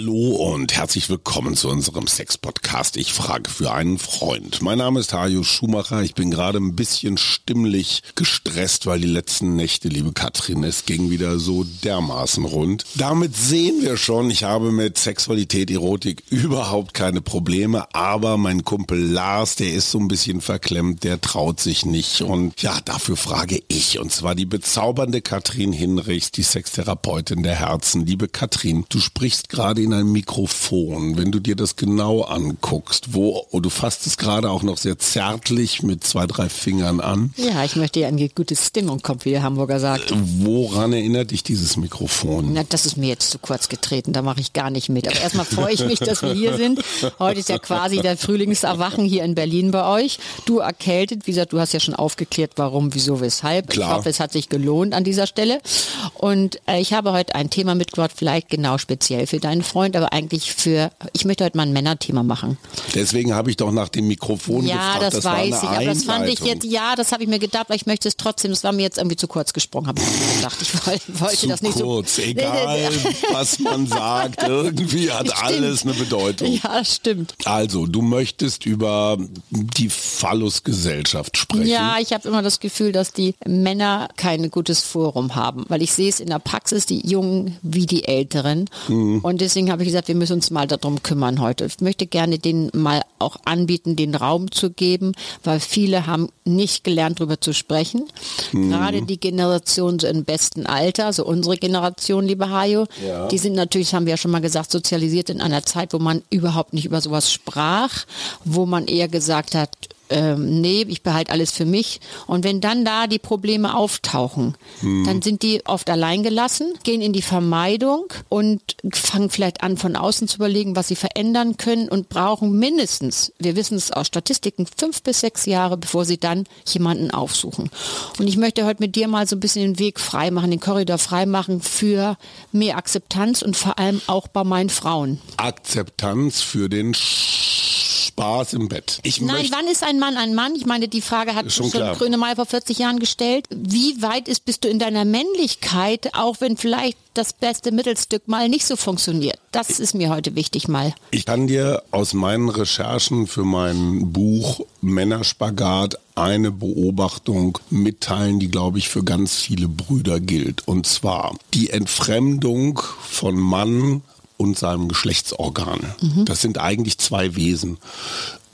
Hallo und herzlich willkommen zu unserem Sex-Podcast. Ich frage für einen Freund. Mein Name ist Hajo Schumacher. Ich bin gerade ein bisschen stimmlich gestresst, weil die letzten Nächte, liebe Katrin, es ging wieder so dermaßen rund. Damit sehen wir schon, ich habe mit Sexualität, Erotik überhaupt keine Probleme, aber mein Kumpel Lars, der ist so ein bisschen verklemmt, der traut sich nicht. Und ja, dafür frage ich. Und zwar die bezaubernde Katrin Hinrichs, die Sextherapeutin der Herzen. Liebe Katrin, du sprichst gerade in in ein Mikrofon, wenn du dir das genau anguckst, wo, oh, du fasst es gerade auch noch sehr zärtlich mit zwei, drei Fingern an. Ja, ich möchte ja eine gute Stimmung kommt, wie der Hamburger sagt. Woran erinnert dich dieses Mikrofon? Na, das ist mir jetzt zu kurz getreten, da mache ich gar nicht mit. Aber erstmal freue ich mich, dass wir hier sind. Heute ist ja quasi der Frühlingserwachen hier in Berlin bei euch. Du erkältet, wie gesagt, du hast ja schon aufgeklärt, warum, wieso, weshalb. Klar. Ich hoffe, es hat sich gelohnt an dieser Stelle. Und äh, ich habe heute ein Thema mitgebracht, vielleicht genau speziell für deinen Freund Freund, aber eigentlich für, ich möchte heute mal ein Männerthema machen. Deswegen habe ich doch nach dem Mikrofon ja, gefragt. Ja, das, das weiß ich, aber das fand ich jetzt, ja, das habe ich mir gedacht, aber ich möchte es trotzdem, das war mir jetzt irgendwie zu kurz gesprungen, habe ich mir gedacht. Ich wollte zu das nicht kurz, so. egal was man sagt, irgendwie hat stimmt. alles eine Bedeutung. Ja, stimmt. Also, du möchtest über die Phallusgesellschaft sprechen. Ja, ich habe immer das Gefühl, dass die Männer kein gutes Forum haben, weil ich sehe es in der Praxis, die Jungen wie die Älteren. Mhm. Und deswegen habe ich gesagt, wir müssen uns mal darum kümmern heute. Ich möchte gerne denen mal auch anbieten, den Raum zu geben, weil viele haben nicht gelernt, darüber zu sprechen. Mhm. Gerade die Generation so im besten Alter, so unsere Generation, liebe Hajo, ja. die sind natürlich, haben wir ja schon mal gesagt, sozialisiert in einer Zeit, wo man überhaupt nicht über sowas sprach, wo man eher gesagt hat, ähm, nee, ich behalte alles für mich. Und wenn dann da die Probleme auftauchen, hm. dann sind die oft allein gelassen, gehen in die Vermeidung und fangen vielleicht an, von außen zu überlegen, was sie verändern können und brauchen mindestens, wir wissen es aus Statistiken, fünf bis sechs Jahre, bevor sie dann jemanden aufsuchen. Und ich möchte heute mit dir mal so ein bisschen den Weg frei machen, den Korridor frei machen für mehr Akzeptanz und vor allem auch bei meinen Frauen. Akzeptanz für den Spaß im Bett. Ich Nein, wann ist ein Mann ein Mann? Ich meine, die Frage hat schon, schon Grönemeyer vor 40 Jahren gestellt. Wie weit ist, bist du in deiner Männlichkeit, auch wenn vielleicht das beste Mittelstück mal nicht so funktioniert? Das ist mir heute wichtig mal. Ich kann dir aus meinen Recherchen für mein Buch Männerspagat eine Beobachtung mitteilen, die, glaube ich, für ganz viele Brüder gilt. Und zwar die Entfremdung von Mann und seinem Geschlechtsorgan. Mhm. Das sind eigentlich zwei Wesen.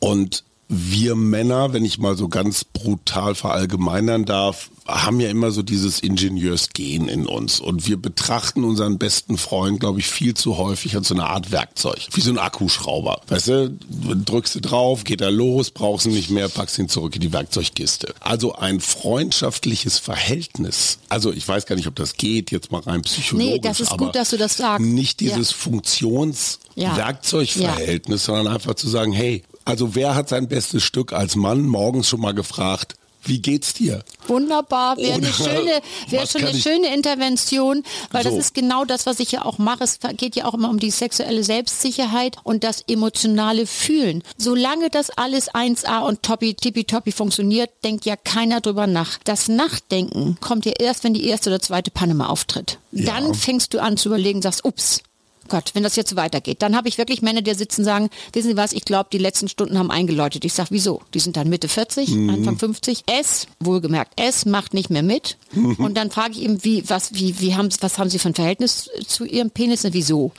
Und wir Männer, wenn ich mal so ganz brutal verallgemeinern darf, haben ja immer so dieses Ingenieursgen in uns. Und wir betrachten unseren besten Freund, glaube ich, viel zu häufig als so eine Art Werkzeug. Wie so ein Akkuschrauber. Weißt du, drückst du drauf, geht er los, brauchst ihn nicht mehr, packst ihn zurück in die Werkzeugkiste. Also ein freundschaftliches Verhältnis. Also ich weiß gar nicht, ob das geht, jetzt mal rein psychologisch. Nee, das ist gut, dass du das sagst. Nicht dieses ja. Funktions-Werkzeugverhältnis, ja. sondern einfach zu sagen, hey, also wer hat sein bestes Stück als Mann morgens schon mal gefragt, wie geht's dir? Wunderbar, wäre eine schöne, wäre schon eine schöne Intervention, weil so. das ist genau das, was ich ja auch mache. Es geht ja auch immer um die sexuelle Selbstsicherheit und das emotionale Fühlen. Solange das alles 1A und toppi, tippitoppi funktioniert, denkt ja keiner drüber nach. Das Nachdenken kommt ja erst, wenn die erste oder zweite Panne mal auftritt. Ja. Dann fängst du an zu überlegen, sagst, ups, Gott, wenn das jetzt so weitergeht, dann habe ich wirklich Männer, die sitzen und sagen, wissen Sie was, ich glaube, die letzten Stunden haben eingeläutet. Ich sage, wieso? Die sind dann Mitte 40, mhm. Anfang 50. Es, wohlgemerkt, es macht nicht mehr mit. Mhm. Und dann frage ich ihm, wie, was, wie, wie haben, was haben Sie für ein Verhältnis zu Ihrem Penis und wieso?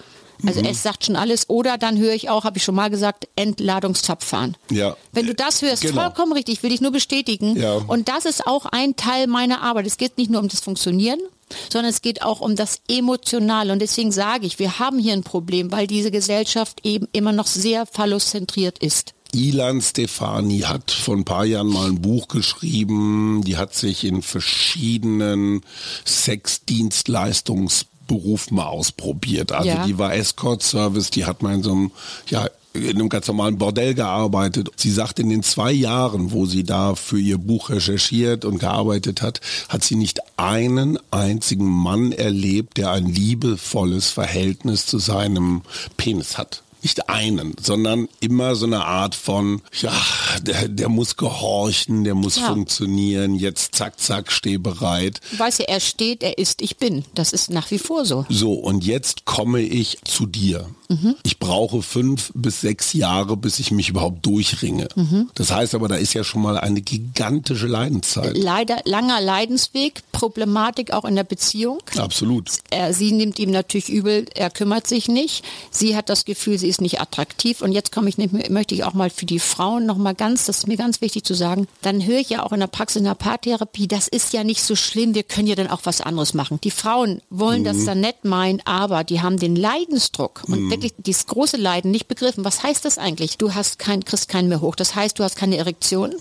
Also mhm. es sagt schon alles. Oder dann höre ich auch, habe ich schon mal gesagt, Entladungszapffahren. Ja. Wenn du das hörst, genau. vollkommen richtig, will ich nur bestätigen. Ja. Und das ist auch ein Teil meiner Arbeit. Es geht nicht nur um das Funktionieren, sondern es geht auch um das Emotionale. Und deswegen sage ich, wir haben hier ein Problem, weil diese Gesellschaft eben immer noch sehr phallozentriert ist. Ilan Stefani hat vor ein paar Jahren mal ein Buch geschrieben. Die hat sich in verschiedenen Sexdienstleistungsberufen mal ausprobiert. Also ja. die war Escort-Service, die hat mal in so einem ja, in einem ganz normalen Bordell gearbeitet. Sie sagt, in den zwei Jahren, wo sie da für ihr Buch recherchiert und gearbeitet hat, hat sie nicht einen einzigen Mann erlebt, der ein liebevolles Verhältnis zu seinem Penis hat. Nicht einen, sondern immer so eine Art von, ja, der, der muss gehorchen, der muss Ja. funktionieren, jetzt zack, zack, steh bereit. Du weißt ja, er steht, er ist, ich bin. Das ist nach wie vor so. So, und jetzt komme ich zu dir. Ich brauche fünf bis sechs Jahre, bis ich mich überhaupt durchringe. Das heißt aber, da ist ja schon mal eine gigantische Leidenszeit. Leider langer Leidensweg, Problematik auch in der Beziehung. Absolut. Er, sie nimmt ihm natürlich übel, er kümmert sich nicht. Sie hat das Gefühl, sie ist nicht attraktiv. Und jetzt komme ich, nicht- möchte ich auch mal für die Frauen noch mal ganz, das ist mir ganz wichtig zu sagen, dann höre ich ja auch in der Praxis, in der Paartherapie, das ist ja nicht so schlimm, wir können ja dann auch was anderes machen. Die Frauen wollen das dann nett meinen, aber die haben den Leidensdruck und wirklich dieses große Leiden nicht begriffen. Was heißt das eigentlich? Du hast kein, kriegst keinen mehr hoch. Das heißt, du hast keine Erektion,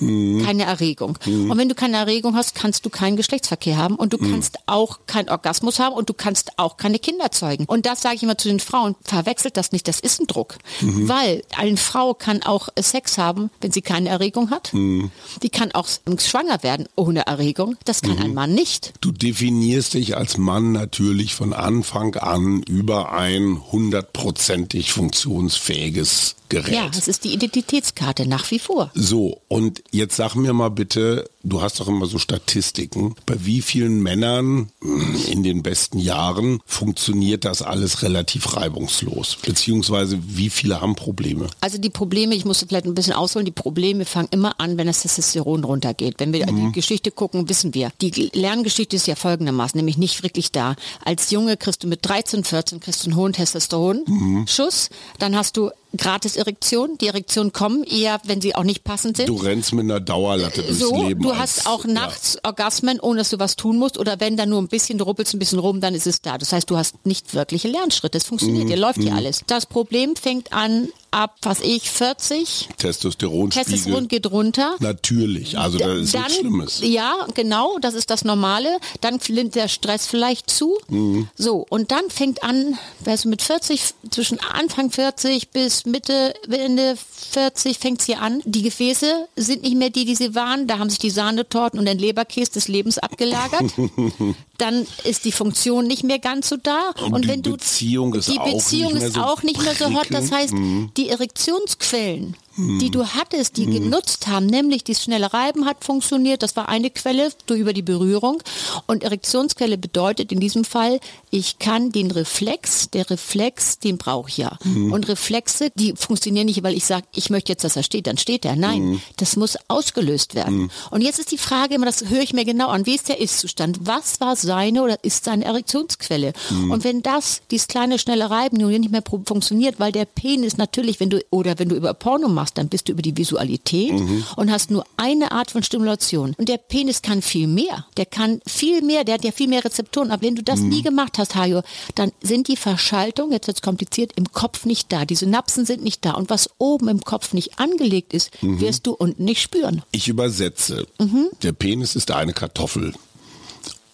keine Erregung. Und wenn du keine Erregung hast, kannst du keinen Geschlechtsverkehr haben und du kannst auch keinen Orgasmus haben und du kannst auch keine Kinder zeugen. Und das sage ich immer zu den Frauen, verwechselt das nicht, das ist ein Druck. Weil eine Frau kann auch Sex haben, wenn sie keine Erregung hat. Die kann auch schwanger werden ohne Erregung. Das kann ein Mann nicht. Du definierst dich als Mann natürlich von Anfang an über ein hundertprozentig funktionsfähiges Gerät. Ja, das ist die Identitätskarte nach wie vor. So, und jetzt sag mir mal bitte, du hast doch immer so Statistiken, bei wie vielen Männern mh, in den besten Jahren funktioniert das alles relativ reibungslos? Beziehungsweise wie viele haben Probleme? Also die Probleme, ich muss vielleicht ein bisschen ausholen, die Probleme fangen immer an, wenn das Testosteron runtergeht. Wenn wir die Geschichte gucken, wissen wir. Die Lerngeschichte ist ja folgendermaßen, nämlich nicht wirklich da. Als Junge kriegst du mit 13, 14 kriegst du einen hohen Testosteron-Schuss, dann hast du gratis Erektion. Die Erektionen kommen eher, wenn sie auch nicht passend sind. Du rennst mit einer Dauerlatte durchs so, Leben. du als- hast auch nachts Orgasmen, ohne dass du was tun musst. Oder wenn dann nur ein bisschen, du ruppelst ein bisschen rum, dann ist es da. Das heißt, du hast nicht wirkliche Lernschritte. Es funktioniert, Mhm. dir läuft hier alles. Das Problem fängt an ab, was ich, 40. Ja, Testosteronspiegel. Testosteron geht runter. Natürlich, also das ist dann, nichts Schlimmes. Ja, genau, das ist das Normale. Dann nimmt der Stress vielleicht zu. Mhm. So, und dann fängt an, weißt du, mit 40, zwischen Anfang 40 bis Mitte, Ende 40 fängt es hier an. Die Gefäße sind nicht mehr die, die sie waren. Da haben sich die Sahnetorten und der Leberkäse des Lebens abgelagert. dann ist die Funktion nicht mehr ganz so da. Und die wenn du Beziehung ist die auch Beziehung nicht mehr ist so auch nicht mehr so hot. Das heißt, die Erektionsquellen, die du hattest, die genutzt haben, nämlich das schnelle Reiben hat funktioniert, das war eine Quelle durch über die Berührung. Und Erektionsquelle bedeutet in diesem Fall, ich kann den Reflex, der Reflex, den brauche ich ja. Und Reflexe, die funktionieren nicht, weil ich sage, ich möchte jetzt, dass er steht, dann steht er. Nein, das muss ausgelöst werden. Und jetzt ist die Frage immer, das höre ich mir genau an, wie ist der Ist-Zustand? Was war seine oder ist seine Erektionsquelle? Und wenn das, dieses kleine schnelle Reiben nun nicht mehr funktioniert, weil der Penis natürlich, wenn du, oder wenn du über Porno machst, dann bist du über die Visualität und hast nur eine Art von Stimulation. Und der Penis kann viel mehr. Der kann viel mehr, der hat ja viel mehr Rezeptoren. Aber wenn du das nie gemacht hast, Hajo, dann sind die Verschaltungen, jetzt wird's kompliziert, im Kopf nicht da. Die Synapsen sind nicht da. Und was oben im Kopf nicht angelegt ist, wirst du unten nicht spüren. Ich übersetze. Mhm. Der Penis ist eine Kartoffel.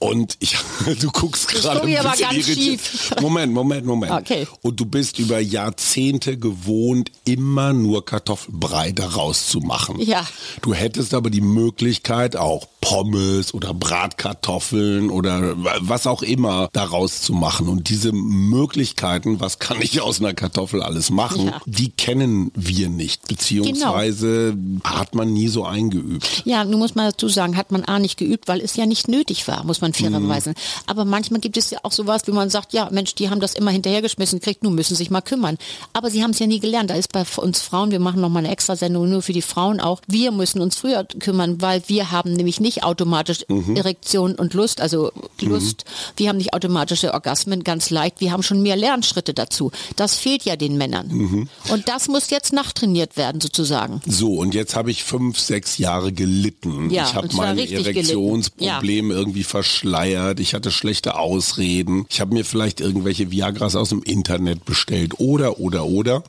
Und ich, du guckst gerade ein aber bisschen ganz irritiert. schief. Moment, Moment, Moment. Okay. Und du bist über Jahrzehnte gewohnt, immer nur Kartoffelbrei daraus zu machen. Ja. Du hättest aber die Möglichkeit, auch Pommes oder Bratkartoffeln oder was auch immer daraus zu machen. Und diese Möglichkeiten, was kann ich aus einer Kartoffel alles machen, Ja. die kennen wir nicht. Beziehungsweise hat man nie so eingeübt. Ja, nun muss man dazu sagen, hat man A nicht geübt, weil es ja nicht nötig war, muss man fairerweise. Aber manchmal gibt es ja auch sowas, wie man sagt, ja, Mensch, die haben das immer hinterhergeschmissen gekriegt, nun müssen sich mal kümmern. Aber sie haben es ja nie gelernt. Da ist bei uns Frauen, wir machen nochmal eine Extrasendung nur für die Frauen auch. Wir müssen uns früher kümmern, weil wir haben nämlich nicht automatisch Erektion und Lust, also Lust. Wir haben nicht automatische Orgasmen, ganz leicht. Wir haben schon mehr Lernschritte dazu. Das fehlt ja den Männern. Und das muss jetzt nachtrainiert werden, sozusagen. So, und jetzt habe ich fünf, sechs Jahre gelitten. Ja, ich habe und zwar mein richtig gelitten. Verschleiert. Ich hatte schlechte Ausreden. Ich habe mir vielleicht irgendwelche Viagras aus dem Internet bestellt. Oder, oder, oder.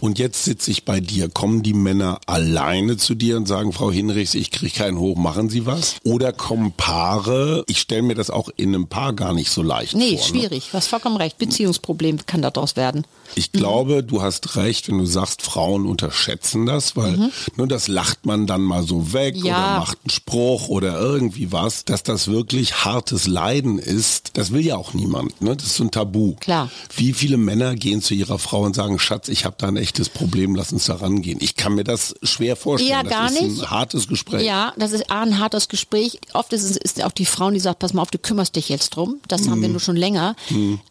Und jetzt sitze ich bei dir. Kommen die Männer alleine zu dir und sagen, Frau Hinrichs, ich kriege keinen hoch, machen Sie was? Oder kommen Paare, ich stelle mir das auch in einem Paar gar nicht so leicht Nee, vor. ne? schwierig. Du hast vollkommen recht. Beziehungsproblem kann daraus werden. Ich glaube, du hast recht, wenn du sagst, Frauen unterschätzen das, weil ne, das lacht man dann mal so weg Ja. oder macht einen Spruch oder irgendwie was, dass das wirklich hartes Leiden ist. Das will ja auch niemand. Ne? Das ist so ein Tabu. Klar. Wie viele Männer gehen zu ihrer Frau und sagen, Schatz, ich habe da ein echtes Problem, lass uns da rangehen. Ich kann mir das schwer vorstellen. Ja, das gar ist nicht. ein hartes Gespräch. Ja, das ist A, ein hartes Gespräch. Oft ist es ist auch die Frau, die sagt, pass mal auf, du kümmerst dich jetzt drum. Das haben Mhm. wir nur schon länger.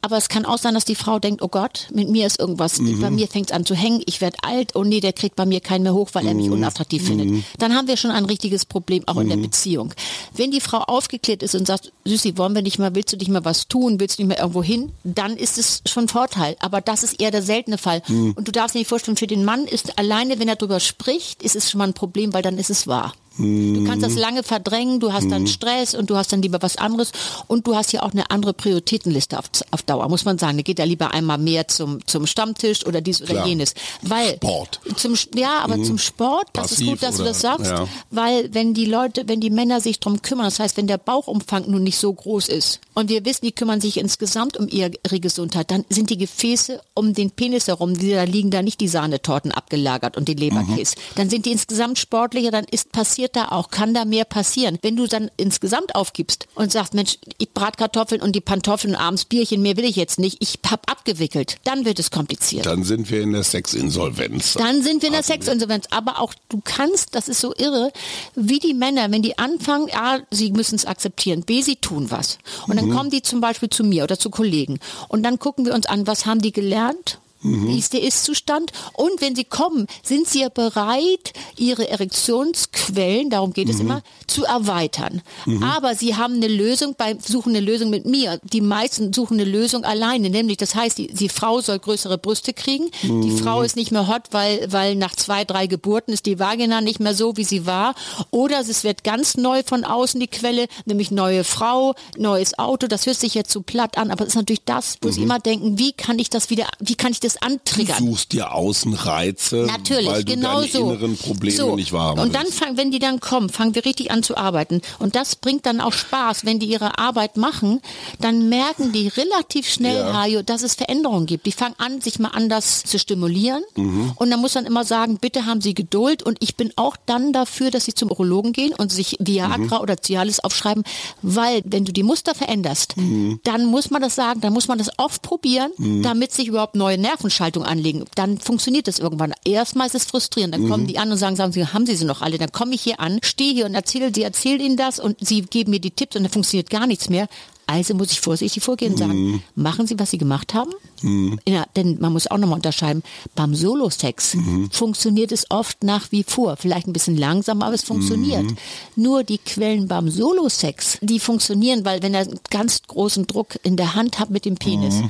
Aber es kann auch sein, dass die Frau denkt, oh Gott, mit mir ist irgendwas, Mhm. bei mir fängt es an zu hängen, ich werde alt, oh nee, der kriegt bei mir keinen mehr hoch, weil er Mhm. mich unattraktiv findet. Dann haben wir schon ein richtiges Problem auch in der Beziehung. Wenn die Frau aufgeklärt ist und sagt, Süßi, wollen wir nicht mal, willst du nicht mal was tun, willst du nicht mal irgendwo hin, dann ist es schon Vorteil. Aber das ist eher der seltene Fall. Mhm. Und du darfst dir nicht vorstellen, für den Mann ist alleine, wenn er darüber spricht, ist es schon mal ein Problem, weil dann ist es wahr. Du kannst das lange verdrängen, du hast dann Stress und du hast dann lieber was anderes und du hast ja auch eine andere Prioritätenliste auf, auf Dauer, muss man sagen. Da geht ja lieber einmal mehr zum, zum Stammtisch oder dies oder Klar. jenes. Weil Sport. Zum, ja, aber zum Sport, das ist Passiv gut, dass du oder- das sagst, ja. weil wenn die Leute, wenn die Männer sich drum kümmern, das heißt, wenn der Bauchumfang nun nicht so groß ist und wir wissen, die kümmern sich insgesamt um ihre Gesundheit, dann sind die Gefäße um den Penis herum, die da liegen da nicht die Sahnetorten abgelagert und die Leberkäse. Dann sind die insgesamt sportlicher, dann ist passiert da auch, kann da mehr passieren. Wenn du dann insgesamt aufgibst und sagst, Mensch, ich Bratkartoffeln und die Pantoffeln und abends Bierchen, mehr will ich jetzt nicht, ich hab abgewickelt, dann wird es kompliziert. Dann sind wir in der Sexinsolvenz. Dann sind wir in der Sexinsolvenz. Aber auch du kannst, das ist so irre, wie die Männer, wenn die anfangen, A, sie müssen es akzeptieren, B, sie tun was. Und dann kommen die zum Beispiel zu mir oder zu Kollegen. Und dann gucken wir uns an, was haben die gelernt? Wie ist der Ist-Zustand? Und wenn sie kommen, sind sie ja bereit, ihre Erektionsquellen, darum geht es immer, zu erweitern. Aber sie haben eine Lösung, bei, suchen eine Lösung mit mir. Die meisten suchen eine Lösung alleine, nämlich das heißt, die, die Frau soll größere Brüste kriegen. Die Frau ist nicht mehr hot, weil, weil nach zwei, drei Geburten ist die Vagina nicht mehr so, wie sie war. Oder es wird ganz neu von außen die Quelle, nämlich neue Frau, neues Auto. Das hört sich jetzt zu platt an, aber es ist natürlich das, wo sie immer denken, wie kann ich das wieder, wie kann ich das Du antriggern? suchst dir Außenreize, Natürlich, weil du genau deine so. inneren Probleme so. nicht wahrhaben Und dann fangen, wenn die dann kommen, fangen wir richtig an zu arbeiten. Und das bringt dann auch Spaß. Wenn die ihre Arbeit machen, dann merken die relativ schnell, Ja. Hajo, dass es Veränderungen gibt. Die fangen an, sich mal anders zu stimulieren. Mhm. Und dann muss man immer sagen, bitte haben Sie Geduld. Und ich bin auch dann dafür, dass Sie zum Urologen gehen und sich Mhm. Viagra oder Cialis aufschreiben. Weil, wenn du die Muster veränderst, Mhm. dann muss man das sagen, dann muss man das oft probieren, damit sich überhaupt neue Nervenschaltungen anlegen. Dann funktioniert das irgendwann. Erstmal ist es frustrierend. Dann kommen die an und sagen, sagen sie, haben Sie sie noch alle? Dann komme ich hier an, stehe hier und erzähle, sie erzählen Ihnen das und Sie geben mir die Tipps und dann funktioniert gar nichts mehr. Also muss ich vorsichtig vorgehen und sagen, machen Sie, was Sie gemacht haben. Ja, denn man muss auch nochmal unterscheiden, beim Solo-Sex funktioniert es oft nach wie vor. Vielleicht ein bisschen langsamer, aber es funktioniert. Nur die Quellen beim Solo-Sex, die funktionieren, weil wenn er einen ganz großen Druck in der Hand hat mit dem Penis,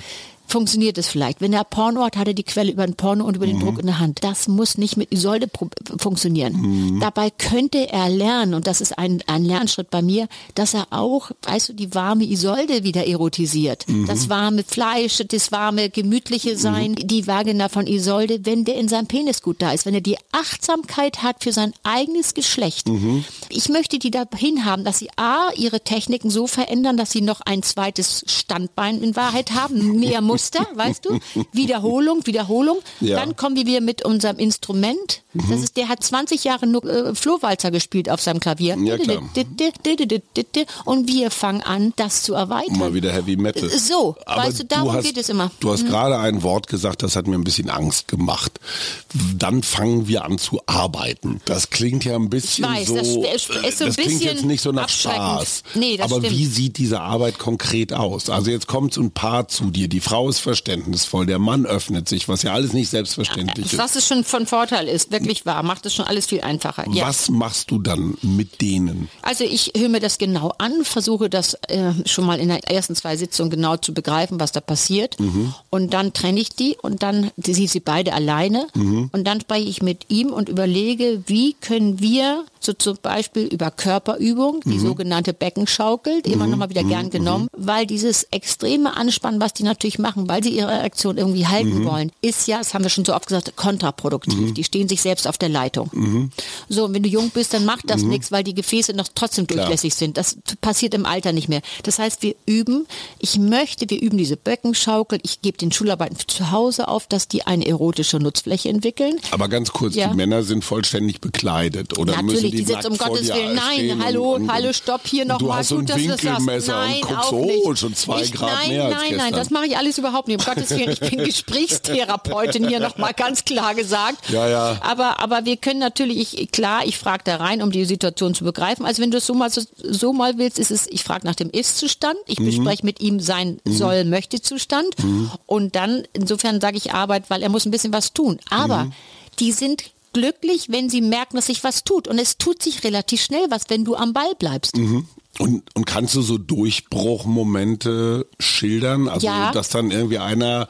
funktioniert es vielleicht. Wenn er Porno hat, hat er die Quelle über den Porno und über den Druck in der Hand. Das muss nicht mit Isolde funktionieren. Dabei könnte er lernen, und das ist ein, ein Lernschritt bei mir, dass er auch, weißt du, die warme Isolde wieder erotisiert. Das warme Fleisch, das warme, gemütliche Sein, die Vagina von Isolde, wenn der in seinem Penis gut da ist, wenn er die Achtsamkeit hat für sein eigenes Geschlecht. Ich möchte die dahin haben, dass sie A, ihre Techniken so verändern, dass sie noch ein zweites Standbein in Wahrheit haben, mehr Muster, weißt du? Wiederholung, Wiederholung. Ja. Dann kommen wir wieder mit unserem Instrument. Das ist, der hat 20 Jahre nur äh, Flohwalzer gespielt auf seinem Klavier. Ja, klar. Und wir fangen an, das zu erweitern. Mal wieder Heavy Metal. So, weißt du, darum hast, geht es immer. Mhm. Du hast gerade ein Wort gesagt, das hat mir ein bisschen Angst gemacht. Dann fangen wir an zu arbeiten. Das klingt ja ein bisschen weiß, so. das ist so ein das klingt jetzt nicht so nach. Spaß. Nee, Aber stimmt. wie sieht diese Arbeit konkret aus? Also jetzt kommt so ein Paar zu dir. Die Frau ist verständnisvoll, der Mann öffnet sich, was ja alles nicht selbstverständlich ist. Was es schon von Vorteil ist, wirklich wahr, macht es schon alles viel einfacher. Ja. Was machst du dann mit denen? Also ich höre mir das genau an, versuche das äh, schon mal in den ersten zwei Sitzungen genau zu begreifen, was da passiert. Und dann trenne ich die und dann sie sie beide alleine. Und dann spreche ich mit ihm und überlege, wie können wir so zum Beispiel über Körperübung, die sogenannte Beckenschaukel, die immer noch mal wieder gern genommen, weil dieses extreme Anspannen, was die natürlich machen, weil sie ihre Erektion irgendwie halten wollen, ist ja, das haben wir schon so oft gesagt, kontraproduktiv. Die stehen sich selbst auf der Leitung. So, und wenn du jung bist, dann macht das nichts, weil die Gefäße noch trotzdem durchlässig sind. Das passiert im Alter nicht mehr. Das heißt, wir üben, ich möchte, wir üben diese Beckenschaukel, ich gebe den Schularbeiten zu Hause auf, dass die eine erotische Nutzfläche entwickeln. Aber ganz kurz, Ja. die Männer sind vollständig bekleidet oder müssen Natürlich, die, die nackt um Gottes Willen. Nein, hallo, und, hallo, stopp, hier noch du mal. so ein Gut, dass du das sagst. Nein, und guckst, auch oh, nicht. schon zwei ich, Grad nein, mehr als Nein, nein, das mache ich alles überhaupt nicht. Um Gottes Willen, ich bin Gesprächstherapeutin hier noch mal ganz klar gesagt. Ja, ja. Aber, aber wir können natürlich, ich, klar, ich frage da rein, um die Situation zu begreifen. Also wenn du es so mal, so, so mal willst, ist es, ich frage nach dem Ist-Zustand, ich Mhm. bespreche mit ihm sein Soll-Möchte-Zustand und dann, insofern sage ich Arbeit, weil er muss ein bisschen was tun. Aber Mhm. die sind glücklich, wenn sie merken, dass sich was tut. Und es tut sich relativ schnell was, wenn du am Ball bleibst. Mhm. Und, und kannst du so Durchbruchmomente schildern? Also, Ja. dass dann irgendwie einer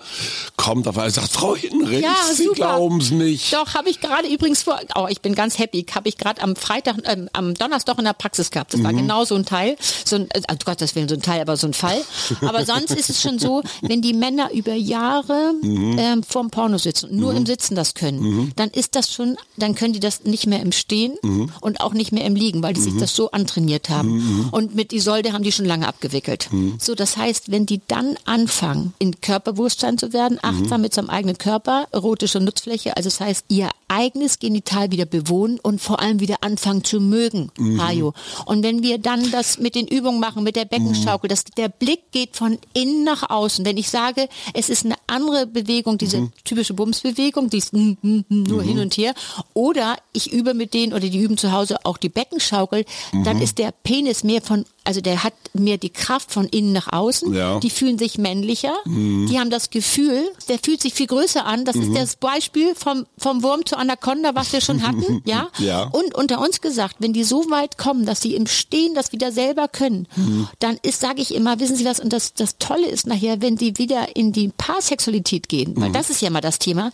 kommt auf einmal sagt, Frau Hinrich, Ja, Sie glauben es nicht. Doch, habe ich gerade übrigens vor, oh, ich bin ganz happy, habe ich gerade am Freitag, ähm, am Donnerstag in der Praxis gehabt. Das war Mhm. genau so ein Teil, so ein, also Gottes Willen, so ein Teil, aber so ein Fall. Aber sonst ist es schon so, wenn die Männer über Jahre Mhm. ähm, vorm Porno sitzen und nur im Sitzen das können, dann ist das schon, dann können die das nicht mehr im Stehen Mhm. und auch nicht mehr im Liegen, weil die sich das so antrainiert haben. Und mit Isolde haben die schon lange abgewickelt. Mhm. So, das heißt, wenn die dann anfangen, in Körperbewusstsein zu werden, Mhm. achtsam mit seinem eigenen Körper, erotische Nutzfläche, also das heißt, ihr eigenes Genital wieder bewohnen und vor allem wieder anfangen zu mögen, Mhm. Hajo. Und wenn wir dann das mit den Übungen machen, mit der Beckenschaukel, dass der Blick geht von innen nach außen. Wenn ich sage, es ist eine andere Bewegung, diese Mhm. typische Bumsbewegung, die ist nur hin und her, oder ich übe mit denen oder die üben zu Hause auch die Beckenschaukel, Mhm. dann ist der Penis mehr von also der hat mehr die Kraft von innen nach außen. Ja. Die fühlen sich männlicher. Die haben das Gefühl, der fühlt sich viel größer an. Das ist das Beispiel vom, vom Wurm zur Anaconda, was wir schon hatten. ja? Ja. Und unter uns gesagt, wenn die so weit kommen, dass sie im Stehen das wieder selber können, dann ist, sage ich immer, wissen Sie was, und das, das Tolle ist nachher, wenn die wieder in die Paarsexualität gehen, weil das ist ja mal das Thema,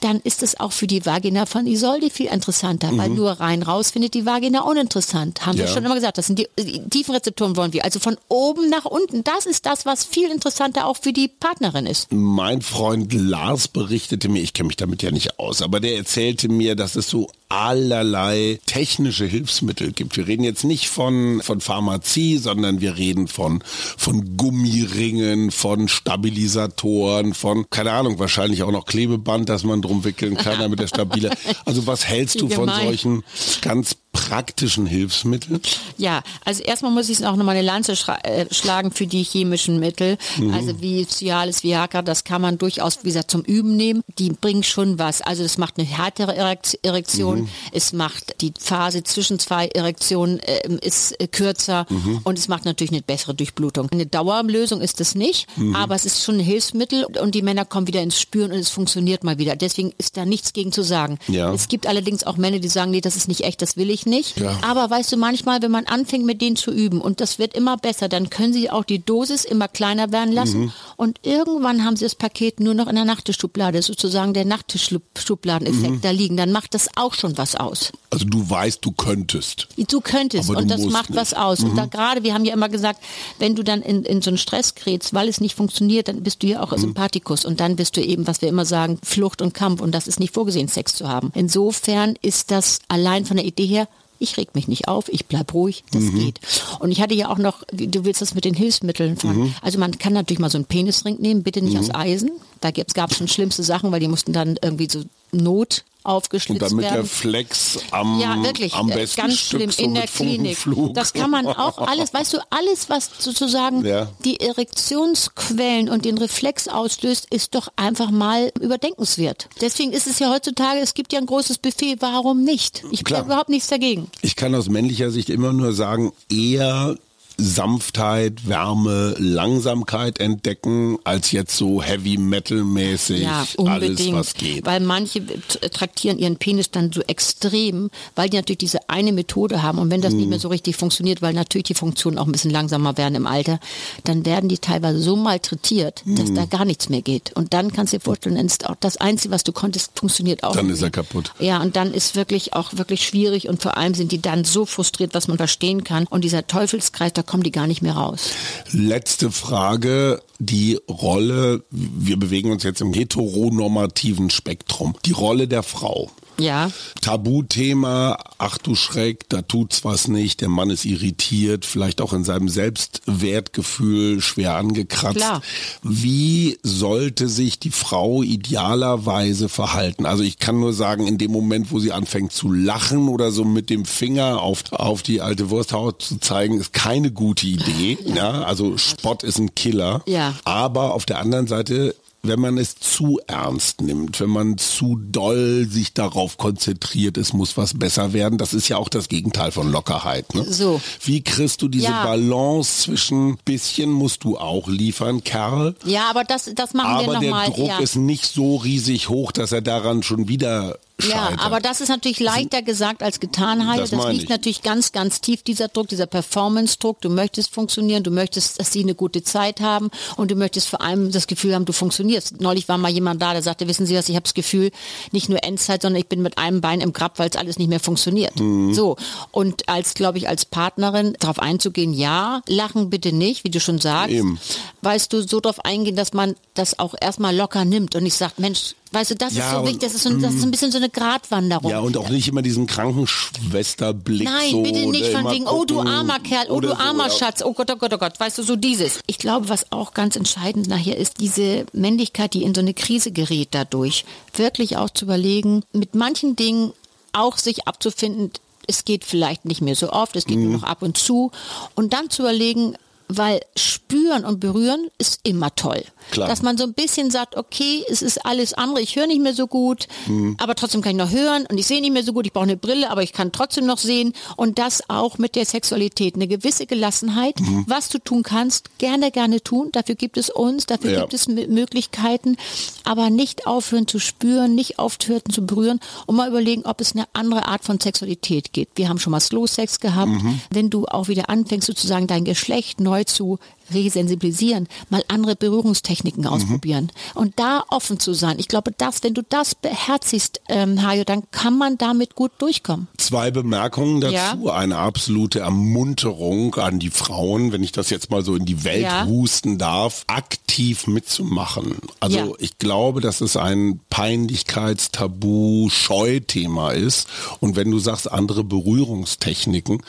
dann ist es auch für die Vagina von Isolde viel interessanter, weil nur rein raus findet die Vagina uninteressant. Haben wir Ja. schon immer gesagt, das sind die, die Tiefenrezeptoren wollen wir. Also von oben nach unten, das ist das, was viel interessanter auch für die Partnerin ist. Mein Freund Lars berichtete mir, ich kenne mich damit ja nicht aus, aber der erzählte mir, dass es so allerlei technische Hilfsmittel gibt. Wir reden jetzt nicht von, von Pharmazie, sondern wir reden von, von Gummiringen, von Stabilisatoren, von, keine Ahnung, wahrscheinlich auch noch Klebeband, das man drum wickeln kann, damit er stabiler. Also was hältst du von solchen ganz praktischen Hilfsmitteln? Ja, also erstmal muss ich auch nochmal eine Lanze äh, schlagen für die chemischen Mittel. Also wie Cialis, Viagra, das kann man durchaus, wie gesagt, zum Üben nehmen. Die bringen schon was. Also das macht eine härtere Erekt- Erektion. Es macht die Phase zwischen zwei Erektionen ähm, ist äh, kürzer und es macht natürlich eine bessere Durchblutung. Eine Dauerlösung ist es nicht, aber es ist schon ein Hilfsmittel und die Männer kommen wieder ins Spüren und es funktioniert mal wieder. Deswegen ist da nichts gegen zu sagen. Ja. Es gibt allerdings auch Männer, die sagen, nee, das ist nicht echt, das will ich nicht. Ja. Aber weißt du, manchmal, wenn man anfängt mit denen zu üben und das wird immer besser, dann können sie auch die Dosis immer kleiner werden lassen Mhm. und irgendwann haben sie das Paket nur noch in der Nachttischschublade, sozusagen der Nachttischschubladeneffekt Mhm. da liegen. Dann macht das auch schon was aus. Also du weißt, du könntest. Du könntest Aber du und das musst macht was nicht. aus. Und da gerade, wir haben ja immer gesagt, wenn du dann in, in so einen Stress gerätst, weil es nicht funktioniert, dann bist du ja auch Sympathikus und dann bist du eben, was wir immer sagen, Flucht und Kampf und das ist nicht vorgesehen, Sex zu haben. Insofern ist das allein von der Idee her ich reg mich nicht auf, ich bleib ruhig, das geht. Und ich hatte ja auch noch, du willst das mit den Hilfsmitteln von, also man kann natürlich mal so einen Penisring nehmen, bitte nicht aus Eisen. Da gab es schon schlimmste Sachen, weil die mussten dann irgendwie so Not Und aufgeschlitzt damit werden. der Flex am, Ja, wirklich. am äh, besten ganz Stück schlimm so in der Klinik. Das kann man auch alles, weißt du, alles, was sozusagen Ja. die Erektionsquellen und den Reflex auslöst, ist doch einfach mal überdenkenswert. Deswegen ist es ja heutzutage, es gibt ja ein großes Buffet, warum nicht? Ich habe überhaupt nichts dagegen. Ich kann aus männlicher Sicht immer nur sagen, eher Sanftheit, Wärme, Langsamkeit entdecken, als jetzt so Heavy Metal mäßig Ja, alles, unbedingt. was geht. Weil manche traktieren ihren Penis dann so extrem, weil die natürlich diese eine Methode haben. Und wenn das Mhm. nicht mehr so richtig funktioniert, weil natürlich die Funktionen auch ein bisschen langsamer werden im Alter, dann werden die teilweise so malträtiert, Mhm. dass da gar nichts mehr geht. Und dann kannst du dir vorstellen, dann ist auch das Einzige, was du konntest, funktioniert auch Dann nicht ist er kaputt. Ja, und dann ist wirklich auch wirklich schwierig und vor allem sind die dann so frustriert, was man verstehen kann. Und dieser Teufelskreis, da kommen die gar nicht mehr raus. Letzte Frage, die Rolle, wir bewegen uns jetzt im heteronormativen Spektrum, die Rolle der Frau. Ja. Tabuthema, ach du Schreck, da tut's was nicht, der Mann ist irritiert, vielleicht auch in seinem Selbstwertgefühl schwer angekratzt. Klar. Wie sollte sich die Frau idealerweise verhalten? Also ich kann nur sagen, in dem Moment, wo sie anfängt zu lachen oder so mit dem Finger auf, auf die alte Wursthaut zu zeigen, ist keine gute Idee. Ja, also Spott ist ein Killer. Ja. Aber auf der anderen Seite wenn man es zu ernst nimmt, wenn man zu doll sich darauf konzentriert, es muss was besser werden, das ist ja auch das Gegenteil von Lockerheit. Ne? So. Wie kriegst du diese Ja. Balance zwischen bisschen musst du auch liefern, Kerl, Ja, aber das, das machen wir aber der nochmal. Druck ja. ist nicht so riesig hoch, dass er daran schon wieder Ja, scheitert. aber das ist natürlich leichter gesagt als getan, Heide. Das Das, liegt ich. natürlich ganz, ganz tief, dieser Druck, dieser Performance-Druck. Du möchtest funktionieren, du möchtest, dass sie eine gute Zeit haben und du möchtest vor allem das Gefühl haben, du funktionierst. Neulich war mal jemand da, der sagte, wissen Sie was, ich habe das Gefühl, nicht nur Endzeit, sondern ich bin mit einem Bein im Grab, weil es alles nicht mehr funktioniert. Mhm. So. Und als, glaube ich, als Partnerin darauf einzugehen, ja, lachen bitte nicht, wie du schon sagst. Eben. Weißt du, so darauf eingehen, dass man das auch erstmal locker nimmt und nicht sagt, Mensch, weißt du, das Ja, ist so wichtig, das ist, so, das ist ein bisschen so eine Gratwanderung. ja, und auch nicht immer diesen Krankenschwesterblick Nein, so. bitte nicht ne, von wegen, oh du armer Kerl, oh du so, armer ja. Schatz, oh Gott, oh Gott, oh Gott, weißt du, so dieses. Ich glaube, was auch ganz entscheidend nachher ist, diese Männlichkeit, die in so eine Krise gerät dadurch, wirklich auch zu überlegen, mit manchen Dingen auch sich abzufinden, es geht vielleicht nicht mehr so oft, es geht Mhm. nur noch ab und zu und dann zu überlegen, weil spüren und berühren ist immer toll. Klar. Dass man so ein bisschen sagt, okay, es ist alles andere, ich höre nicht mehr so gut, Mhm. aber trotzdem kann ich noch hören und ich sehe nicht mehr so gut, ich brauche eine Brille, aber ich kann trotzdem noch sehen und das auch mit der Sexualität, eine gewisse Gelassenheit, Mhm. was du tun kannst, gerne, gerne tun, dafür gibt es uns, dafür Ja. gibt es Möglichkeiten, aber nicht aufhören zu spüren, nicht aufhören zu berühren und mal überlegen, ob es eine andere Art von Sexualität gibt. Wir haben schon mal Slow Sex gehabt, Mhm. wenn du auch wieder anfängst sozusagen dein Geschlecht neu zu resensibilisieren, mal andere Berührungstechniken Mhm. ausprobieren und da offen zu sein. Ich glaube, dass, wenn du das beherzigst, ähm, Hajo, dann kann man damit gut durchkommen. Zwei Bemerkungen dazu. Ja. Eine absolute Ermunterung an die Frauen, wenn ich das jetzt mal so in die Welt Ja. husten darf, aktiv mitzumachen. Also Ja. ich glaube, dass es ein Peinlichkeitstabu, Scheuthema ist. Und wenn du sagst, andere Berührungstechniken,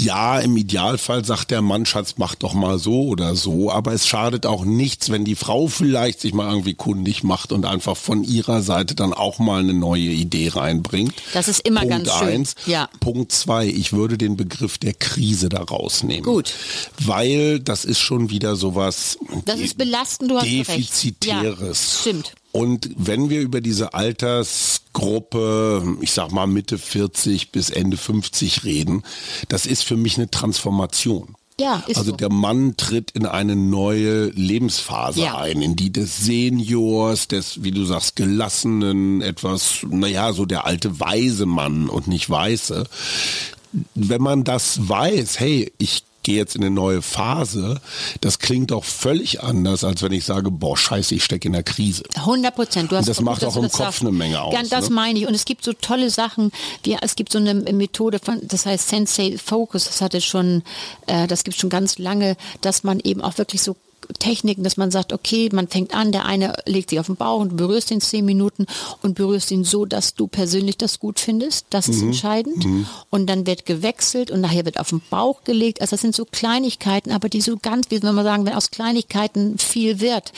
ja, im Idealfall sagt der Mann, Schatz, mach doch mal so oder so, aber es schadet auch nichts, wenn die Frau vielleicht sich mal irgendwie kundig macht und einfach von ihrer Seite dann auch mal eine neue Idee reinbringt. Das ist immer Punkt ganz schön. eins. Ja. Punkt zwei, ich würde den Begriff der Krise da rausnehmen. Gut. Weil das ist schon wieder sowas Das ist belastend, du hast recht. Defizitäres. Ja, stimmt. Und wenn wir über diese Altersgruppe, ich sag mal Mitte 40 bis Ende 50 reden, das ist für mich eine Transformation. Ja, ist also so. der Mann tritt in eine neue Lebensphase Ja. ein, in die des Seniors, des, wie du sagst, gelassenen, etwas, naja, so der alte weise Mann und nicht weiße. Wenn man das weiß, hey, ich gehe jetzt in eine neue Phase, das klingt doch völlig anders, als wenn ich sage, boah, scheiße, ich stecke in der Krise. 100 Prozent. Hast das gut, macht auch im Kopf sagst. eine Menge aus, Ja, das ne? meine ich. Und es gibt so tolle Sachen. Wie, es gibt so eine Methode von, das heißt Sensei Focus. Das hatte schon, äh, das gibt schon ganz lange, dass man eben auch wirklich so Techniken, dass man sagt, okay, man fängt an, der eine legt sich auf den Bauch und berührst ihn zehn Minuten und berührst ihn so, dass du persönlich das gut findest. Das ist entscheidend. Und dann wird gewechselt und nachher wird auf den Bauch gelegt. Also das sind so Kleinigkeiten, aber die so ganz, wie soll man sagen, wenn aus Kleinigkeiten viel wird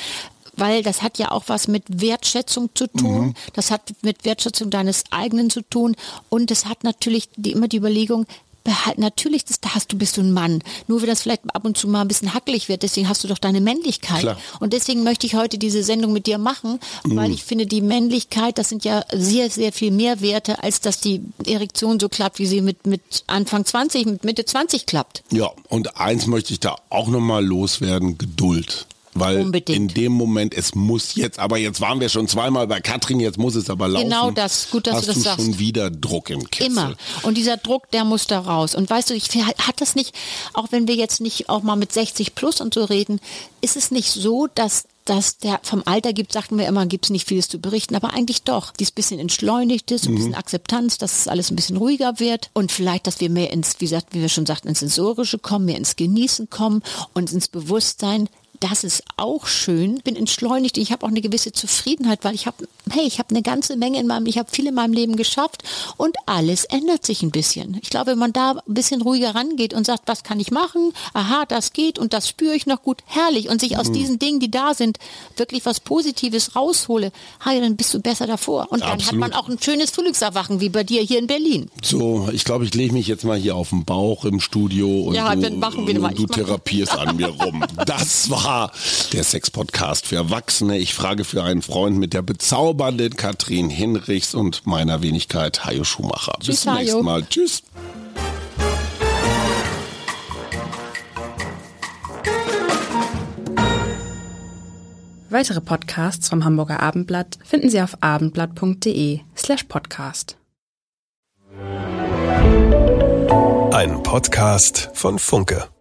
weil das hat ja auch was mit Wertschätzung zu tun. Das hat mit Wertschätzung deines eigenen zu tun. Und es hat natürlich die, immer die Überlegung, behalt, natürlich, das, da hast du, bist du ein Mann. Nur wenn das vielleicht ab und zu mal ein bisschen hackelig wird, deswegen hast du doch deine Männlichkeit. Klar. Und deswegen möchte ich heute diese Sendung mit dir machen, weil Mhm. ich finde, die Männlichkeit, das sind ja sehr, sehr viel mehr Werte, als dass die Erektion so klappt, wie sie mit, mit Anfang 20, mit Mitte 20 klappt. Ja, und eins möchte ich da auch nochmal loswerden, Geduld. Weil Unbedingt. in dem Moment, es muss jetzt, aber jetzt waren wir schon zweimal bei Katrin, jetzt muss es aber laufen. Genau das. Gut, dass Hast du das sagst. schon wieder Druck im Kessel. Immer. Und dieser Druck, der muss da raus. Und weißt du, ich hat das nicht, auch wenn wir jetzt nicht auch mal mit 60 plus und so reden, ist es nicht so, dass dass der vom Alter gibt, sagten wir immer, gibt es nicht vieles zu berichten, aber eigentlich doch. Dies bisschen entschleunigt ist, ein bisschen Akzeptanz, dass es alles ein bisschen ruhiger wird und vielleicht, dass wir mehr ins, wie gesagt, wie wir schon sagten, ins Sensorische kommen, mehr ins Genießen kommen und ins Bewusstsein, das ist auch schön. Bin entschleunigt. Ich habe auch eine gewisse Zufriedenheit, weil ich habe, hey, ich habe eine ganze Menge in meinem, ich habe viel in meinem Leben geschafft und alles ändert sich ein bisschen. Ich glaube, wenn man da ein bisschen ruhiger rangeht und sagt, was kann ich machen? Aha, das geht und das spüre ich noch gut. Herrlich. Und sich aus diesen Dingen, die da sind, wirklich was Positives raushole, hey, dann bist du besser davor. Und dann hat man auch ein schönes Frühlingserwachen, wie bei dir hier in Berlin. So, ich glaube, ich lege mich jetzt mal hier auf den Bauch im Studio und Ja, du, dann machen wir und mal. du therapierst an mir rum. Das war der Sex-Podcast für Erwachsene. Ich frage für einen Freund mit der bezaubernden Katrin Hinrichs und meiner Wenigkeit Hajo Schumacher. Bis Tschüss, zum nächsten Hajo. Mal. Tschüss. Weitere Podcasts vom Hamburger Abendblatt finden Sie auf abendblatt.de slash podcast. Ein Podcast von Funke.